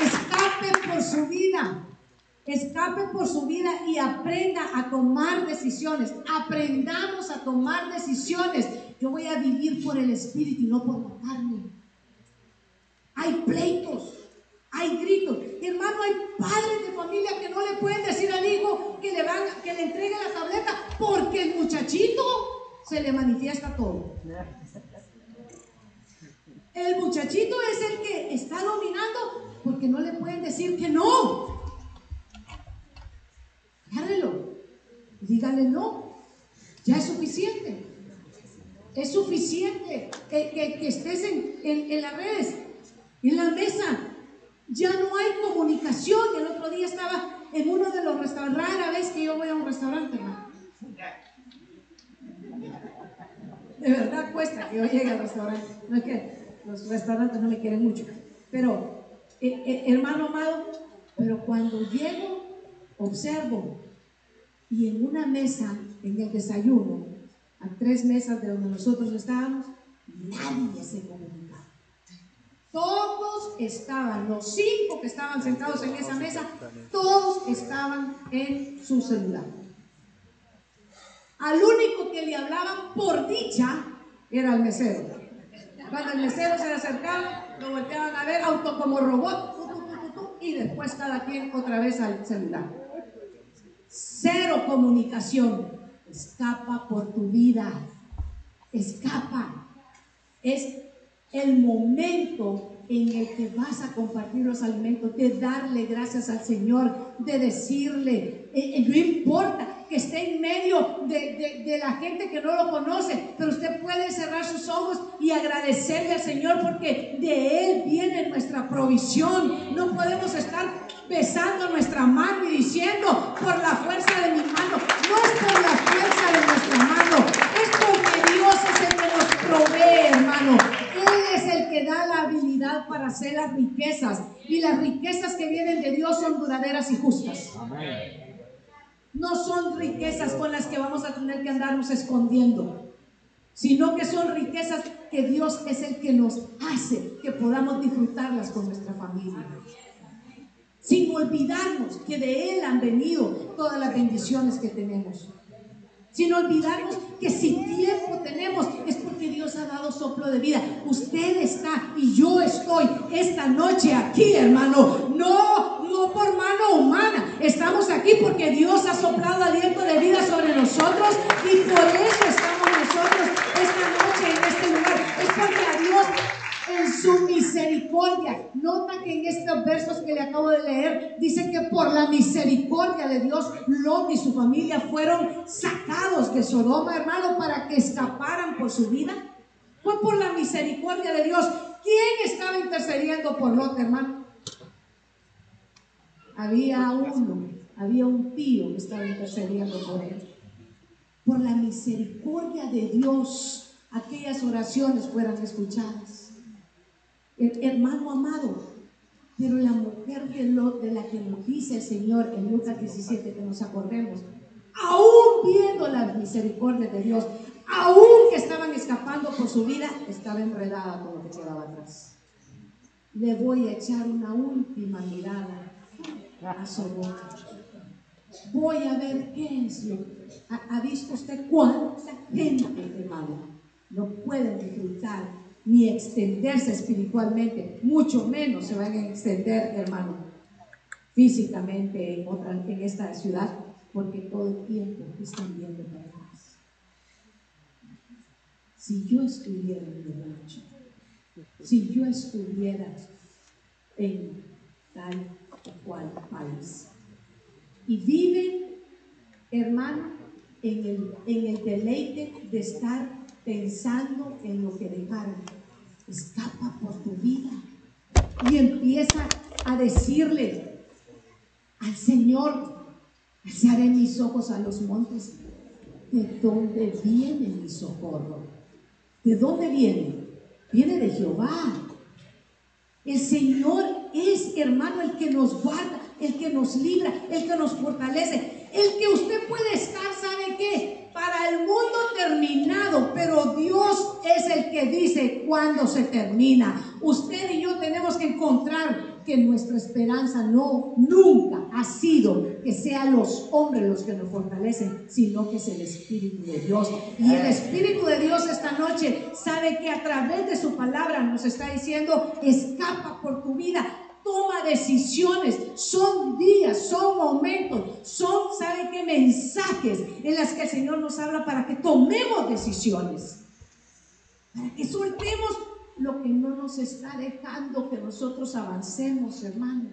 Escape por su vida. Escape por su vida y aprenda a tomar decisiones. Aprendamos a tomar decisiones. Yo voy a vivir por el Espíritu y no por la carne. Hay pleitos, hay gritos. Hermano, hay padres de familia que no le pueden decir al hijo que le, van, que le entregue la tableta porque el muchachito se le manifiesta todo. El muchachito es el que está dominando porque no le pueden decir que no. Agárrelo. Dígale no. Ya es suficiente. Es suficiente que, estés en, en, las redes, en la mesa. Ya no hay comunicación. El otro día estaba en uno de los restaurantes. Rara vez que yo voy a un restaurante, De verdad cuesta que yo llegue al restaurante. No es que los restaurantes no me quieren mucho. Pero, eh, eh, hermano amado, pero cuando llego, observo y en una mesa, en el desayuno, a tres mesas de donde nosotros estábamos, nadie se comunicaba. Todos estaban, los cinco que estaban sentados en esa mesa, todos estaban en su celular. Al único que le hablaban por dicha era el mesero. Cuando el mesero se acercaba, lo volteaban a ver, auto como robot, y después cada quien otra vez al celular. Cero comunicación. Escapa por tu vida. Escapa. Es el momento en el que vas a compartir los alimentos, de darle gracias al Señor, de decirle, eh, eh, no importa que esté en medio de, de, la gente que no lo conoce, pero usted puede cerrar sus ojos y agradecerle al Señor porque de Él viene nuestra provisión. No podemos estar besando nuestra mano y diciendo, por la fuerza de mi mano, no es por la fuerza de nuestra mano, es porque Dios es el que nos provee, hermano. Él es el que da la habilidad para hacer las riquezas. Y las riquezas que vienen de Dios son duraderas y justas. No son riquezas con las que vamos a tener que andarnos escondiendo, sino que son riquezas que Dios es el que nos hace que podamos disfrutarlas con nuestra familia sin olvidarnos que de Él han venido todas las bendiciones que tenemos. Sin olvidarnos que si tiempo tenemos es porque Dios ha dado soplo de vida. Usted está y yo estoy esta noche aquí, hermano. No, no por mano humana. Estamos aquí porque Dios ha soplado aliento de vida sobre nosotros y por eso estamos nosotros esta noche en este lugar. Es porque a Dios en su misericordia. Nota que en estos versos que le acabo de leer dice que por la misericordia de Dios, Lot y su familia fueron sacados de Sodoma, hermano, para que escaparan por su vida. Fue por la misericordia de Dios. ¿Quién estaba intercediendo por Lot, hermano? Había uno, había un tío que estaba intercediendo por él. Por la misericordia de Dios, aquellas oraciones fueran escuchadas hermano amado. Pero la mujer de Lot, de la que nos dice el Señor en Lucas 17, que nos acordemos, aún viendo la misericordia de Dios, aún que estaban escapando por su vida, estaba enredada con lo que quedaba atrás. le voy a echar una última mirada a su boca. Voy a ver qué es lo ha, ha visto usted cuánta gente, hermano, no puede disfrutar ni extenderse espiritualmente, mucho menos se van a extender, hermano, físicamente en, otra, esta ciudad, porque todo el tiempo están viendo para atrás. Si yo estuviera en el rancho, si yo estuviera en tal o cual país, y viven, hermano, en el deleite de estar pensando en lo que dejaron. Escapa por tu vida y empieza a decirle al Señor, alzaré mis ojos a los montes. ¿De dónde viene mi socorro? ¿De dónde viene? Viene de Jehová. El Señor es, hermano, el que nos guarda, el que nos libra, el que nos fortalece, el que usted puede estar, ¿sabe qué? Para el mundo terminado, pero Dios es el que dice cuándo se termina. Usted y yo tenemos que encontrar que nuestra esperanza no, nunca ha sido que sean los hombres los que nos fortalecen, sino que es el Espíritu de Dios. Y el Espíritu de Dios esta noche sabe que a través de su palabra nos está diciendo, escapa por tu vida, toma decisiones, son días, son momentos, son, ¿sabe qué? Mensajes en las que el Señor nos habla para que tomemos decisiones, para que soltemos lo que no nos está dejando que nosotros avancemos, hermano.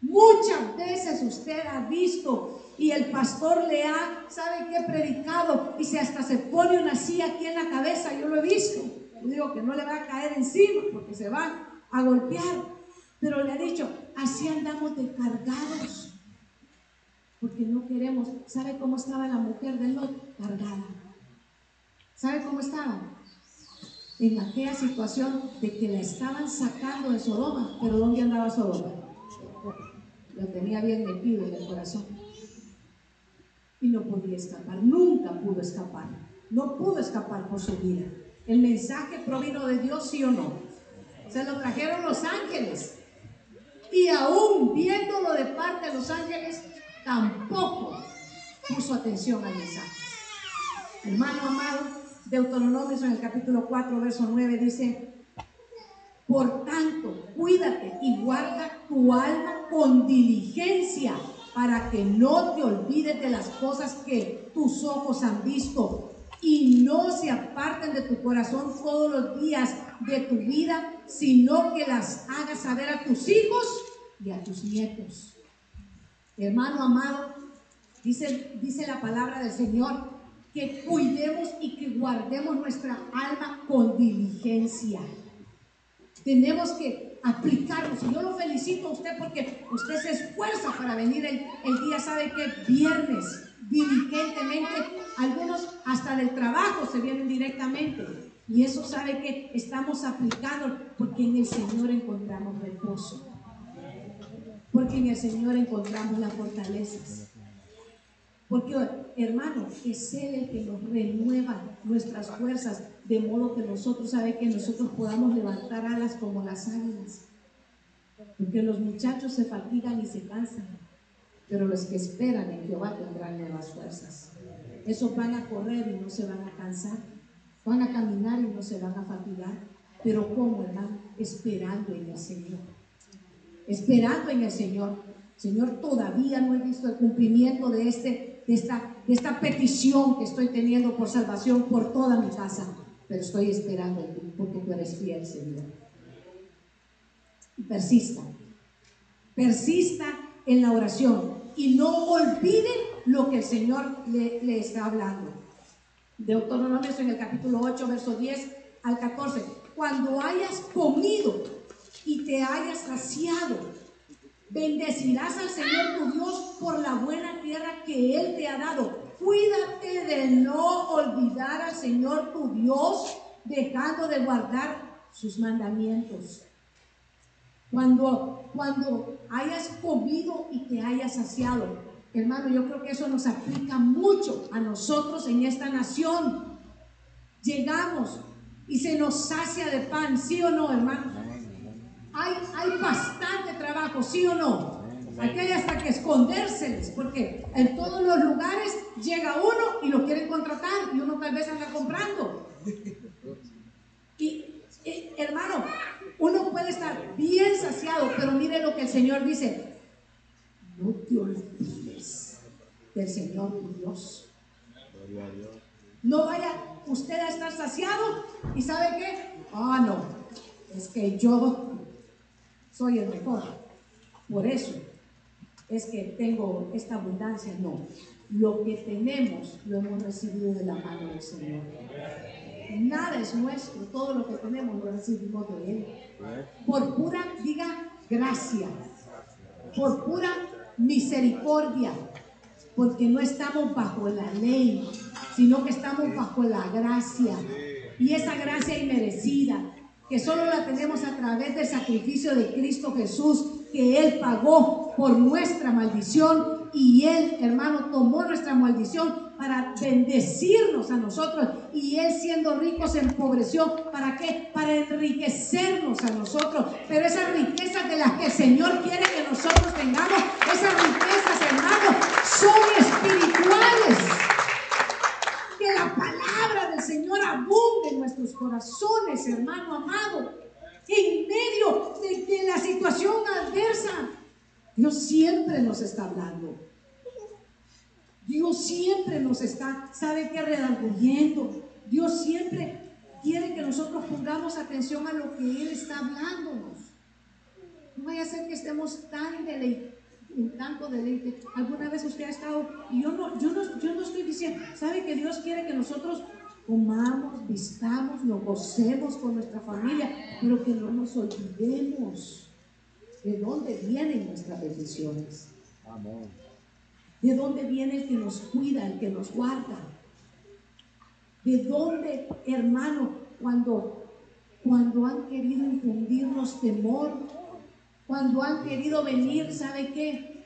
Muchas veces usted ha visto y el pastor le ha, ¿sabe qué? Predicado y se hasta se pone una silla aquí en la cabeza, yo lo he visto. Yo digo que no le va a caer encima porque se va a golpear. Pero le ha dicho, así andamos descargados. Porque no queremos. ¿Sabe cómo estaba la mujer de Lot? Cargada. ¿Sabe cómo estaba? En aquella situación de que la estaban sacando de Sodoma. Pero ¿dónde andaba Sodoma? Lo tenía bien metido en el corazón. Y no podía escapar. Nunca pudo escapar. No pudo escapar por su vida. El mensaje provino de Dios, sí o no. Se lo trajeron los ángeles. Y aún viéndolo de parte de los ángeles, tampoco puso atención al mensaje. Hermano amado, Deuteronomio en el capítulo 4, verso 9 dice, por tanto, cuídate y guarda tu alma con diligencia para que no te olvides de las cosas que tus ojos han visto y no se aparten de tu corazón todos los días de tu vida, sino que las hagas saber a tus hijos y a tus nietos. Hermano amado, dice, dice la palabra del Señor que cuidemos y que guardemos nuestra alma con diligencia. Tenemos que aplicarnos. Y yo lo felicito a usted porque usted se esfuerza para venir el, el día, sabe que viernes, diligentemente. Algunos hasta del trabajo se vienen directamente. Y eso sabe que estamos aplicando porque en el Señor encontramos reposo. Porque en el Señor encontramos las fortalezas. Porque, hermano, es Él el que nos renueva nuestras fuerzas, de modo que nosotros, sabe que nosotros podamos levantar alas como las águilas. Porque los muchachos se fatigan y se cansan, pero los que esperan en Jehová tendrán nuevas fuerzas. Esos van a correr y no se van a cansar, van a caminar y no se van a fatigar. Pero ¿cómo, hermano? Esperando en el Señor. Esperando en el Señor. Señor, todavía no he visto el cumplimiento de, este, de, esta, de esta petición que estoy teniendo por salvación por toda mi casa. Pero estoy esperando porque tú eres fiel, Señor. Persista. Persista en la oración y no olviden lo que el Señor le, está hablando. Deuteronomio en el capítulo 8, verso 10 al 14. Cuando hayas comido y te hayas saciado, bendecirás al Señor tu Dios por la buena tierra que Él te ha dado. Cuídate de no olvidar al Señor tu Dios, dejando de guardar sus mandamientos. Cuando, cuando hayas comido y te hayas saciado, hermano, yo creo que eso nos aplica mucho a nosotros en esta nación. Llegamos y se nos sacia de pan, ¿sí o no, hermano? Hay, hay bastante trabajo, ¿sí o no? Aquí hay hasta que escondérseles, porque en todos los lugares llega uno y lo quieren contratar y uno tal vez anda comprando. Y, hermano, uno puede estar bien saciado, pero mire lo que el Señor dice. No te olvides del Señor tu Dios. No vaya usted a estar saciado y sabe qué? Ah, no, es que yo soy el mejor. Por eso es que tengo esta abundancia. No, lo que tenemos lo hemos recibido de la mano del Señor. Nada es nuestro, todo lo que tenemos lo recibimos de Él. Por pura, diga, gracia. Por pura misericordia. Porque no estamos bajo la ley, sino que estamos bajo la gracia. Y esa gracia inmerecida, que solo la tenemos a través del sacrificio de Cristo Jesús, que Él pagó por nuestra maldición y Él, hermano, tomó nuestra maldición para bendecirnos a nosotros y Él siendo rico se empobreció. ¿Para qué? Para enriquecernos a nosotros. Pero esas riquezas de las que el Señor quiere que nosotros tengamos, esas riquezas, hermano, son espirituales. Que la palabra del Señor abunde en nuestros corazones, hermano amado en medio de, la situación adversa. Dios siempre nos está hablando. Dios siempre nos está, ¿sabe qué? Redarguyendo. Dios siempre quiere que nosotros pongamos atención a lo que Él está hablándonos. No vaya a ser que estemos tan deleitados en tanto deleite. Alguna vez usted ha estado, y yo no, yo no, yo no estoy diciendo, ¿sabe que Dios quiere que nosotros comamos, vistamos, nos gocemos con nuestra familia, pero que no nos olvidemos de dónde vienen nuestras bendiciones. De dónde viene el que nos cuida, el que nos guarda. De dónde, hermano, cuando, cuando han querido infundirnos temor, cuando han querido venir, ¿sabe qué?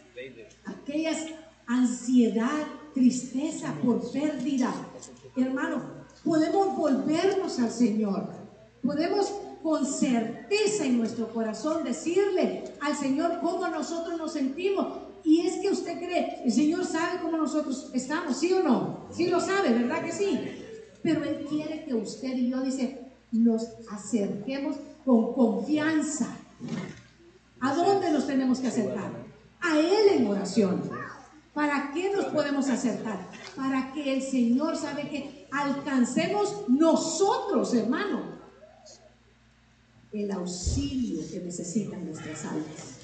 Aquellas ansiedad, tristeza por pérdida. Hermano, podemos volvernos al Señor. Podemos con certeza en nuestro corazón decirle al Señor cómo nosotros nos sentimos. Y es que usted cree, el Señor sabe cómo nosotros estamos, ¿sí o no? Sí lo sabe, ¿verdad que sí? Pero Él quiere que usted y yo, dice, nos acerquemos con confianza. ¿A dónde nos tenemos que acercar? A Él en oración. ¿Para qué nos podemos acercar? Para que el Señor sabe que alcancemos nosotros, hermano, el auxilio que necesitan nuestras almas.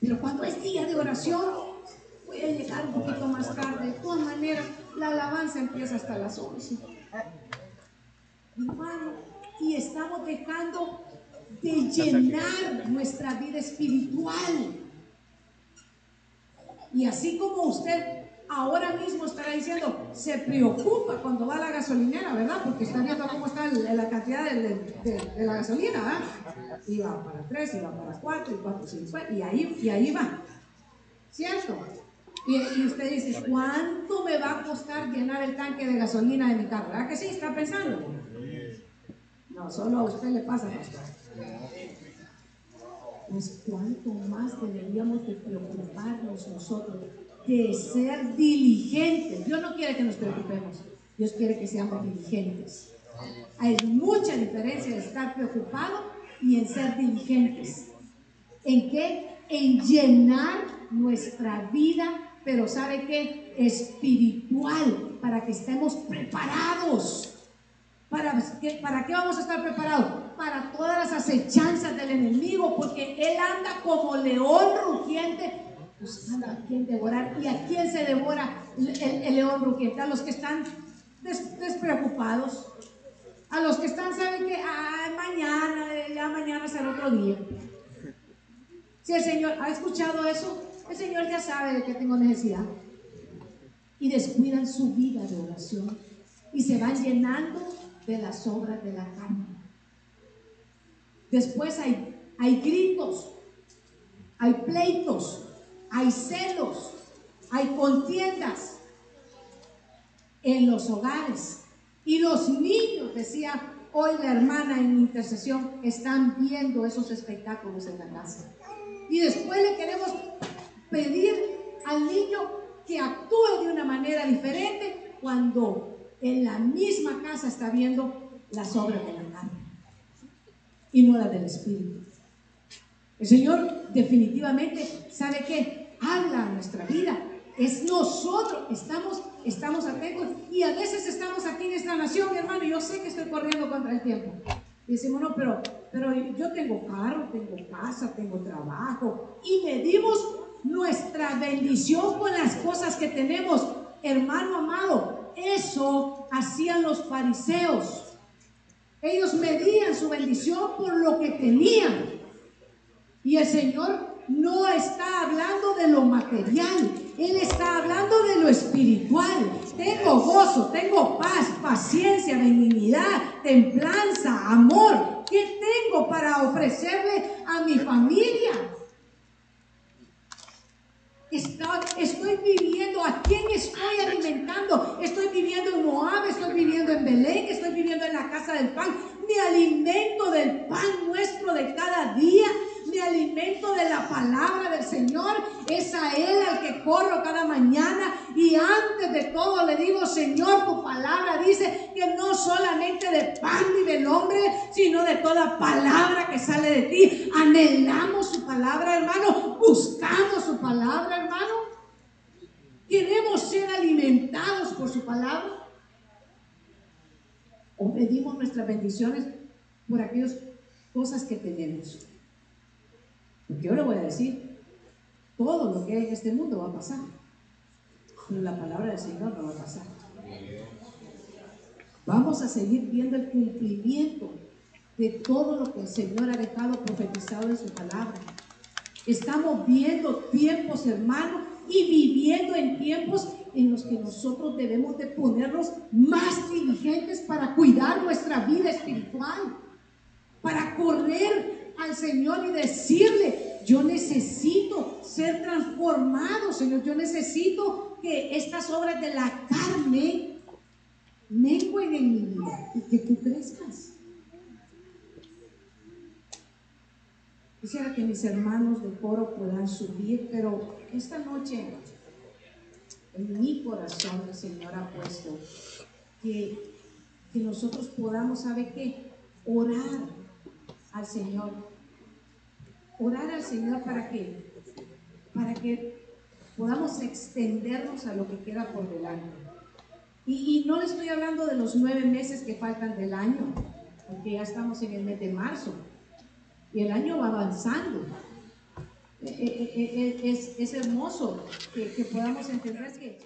Pero cuando es día de oración, voy a llegar un poquito más tarde. De todas maneras, la alabanza empieza hasta las 11. Hermano, y estamos dejando de llenar nuestra vida espiritual y así como usted ahora mismo estará diciendo, se preocupa cuando va a la gasolinera, ¿verdad? Porque está viendo cómo está la cantidad de, la gasolina, ¿verdad? Y va para 3, y va para 4, y 4, 5, y ahí, y ahí va. ¿Cierto? Y, y, usted dice, ¿cuánto me va a costar llenar el tanque de gasolina de mi carro? ¿Verdad que sí? ¿Está pensando? No, solo a usted le pasa, pastor pues cuánto más deberíamos de preocuparnos nosotros de ser diligentes. Dios no quiere que nos preocupemos, Dios quiere que seamos diligentes. Hay mucha diferencia de estar preocupado y en ser diligentes. ¿En qué? En llenar nuestra vida, pero ¿sabe qué? Espiritual, para que estemos preparados. ¿Para qué, ¿Para qué vamos a estar preparados? para todas las acechanzas del enemigo, porque él anda como león rugiente buscando a quien devorar. ¿Y a quién se devora el, león rugiente? A los que están despreocupados, a los que están, saben que mañana, ya mañana será otro día. Si el Señor ha escuchado eso, el Señor ya sabe de que tengo necesidad. Y descuidan su vida de oración y se van llenando de las obras de la carne. Después hay, hay gritos, hay pleitos, hay celos, hay contiendas en los hogares. Y los niños, decía hoy la hermana en intercesión están viendo esos espectáculos en la casa. Y después le queremos pedir al niño que actúe de una manera diferente cuando en la misma casa está viendo las obras de la carne y no las del Espíritu. El Señor definitivamente sabe que habla a nuestra vida. Es nosotros, estamos, estamos atentos y a veces estamos aquí en esta nación, hermano, yo sé que estoy corriendo contra el tiempo. Decimos, no, pero, pero yo tengo carro, tengo casa, tengo trabajo y medimos nuestra bendición con las cosas que tenemos. Hermano amado, eso hacían los fariseos. Ellos medían su bendición por lo que tenían. Y el Señor no está hablando de lo material, Él está hablando de lo espiritual. Tengo gozo, tengo paz, paciencia, benignidad, templanza, amor. ¿Qué tengo para ofrecerle a mi familia? Estoy viviendo, ¿a quién estoy alimentando? Estoy viviendo en Moab, estoy viviendo en Belén, estoy viviendo en la casa del pan. Me alimento del pan nuestro de cada día me alimento de la palabra del Señor. Es a Él al que corro cada mañana. Y antes de todo le digo, Señor, tu palabra dice que no solamente de pan vive el hombre, sino de toda palabra que sale de ti. Anhelamos su palabra, hermano. Buscamos su palabra, hermano. Queremos ser alimentados por su palabra. O pedimos nuestras bendiciones por aquellas cosas que tenemos. Porque yo le voy a decir, todo lo que hay en este mundo va a pasar. Pero la palabra del Señor no va a pasar. Vamos a seguir viendo el cumplimiento de todo lo que el Señor ha dejado profetizado en su palabra. Estamos viendo tiempos, hermanos, y viviendo en tiempos en los que nosotros debemos de ponernos más diligentes para cuidar nuestra vida espiritual, para correr al Señor y decirle, yo necesito ser transformado, Señor, yo necesito que estas obras de la carne menguen en mi y que tú crezcas. Quisiera que mis hermanos de coro puedan subir, pero esta noche en mi corazón el Señor ha puesto que, que nosotros podamos, ¿sabe qué? Orar al Señor. Orar al Señor para que, para que podamos extendernos a lo que queda por delante. Y, y no le estoy hablando de los nueve meses que faltan del año, porque ya estamos en el mes de marzo y el año va avanzando. Eh, eh, eh, es, es hermoso que, que podamos entender que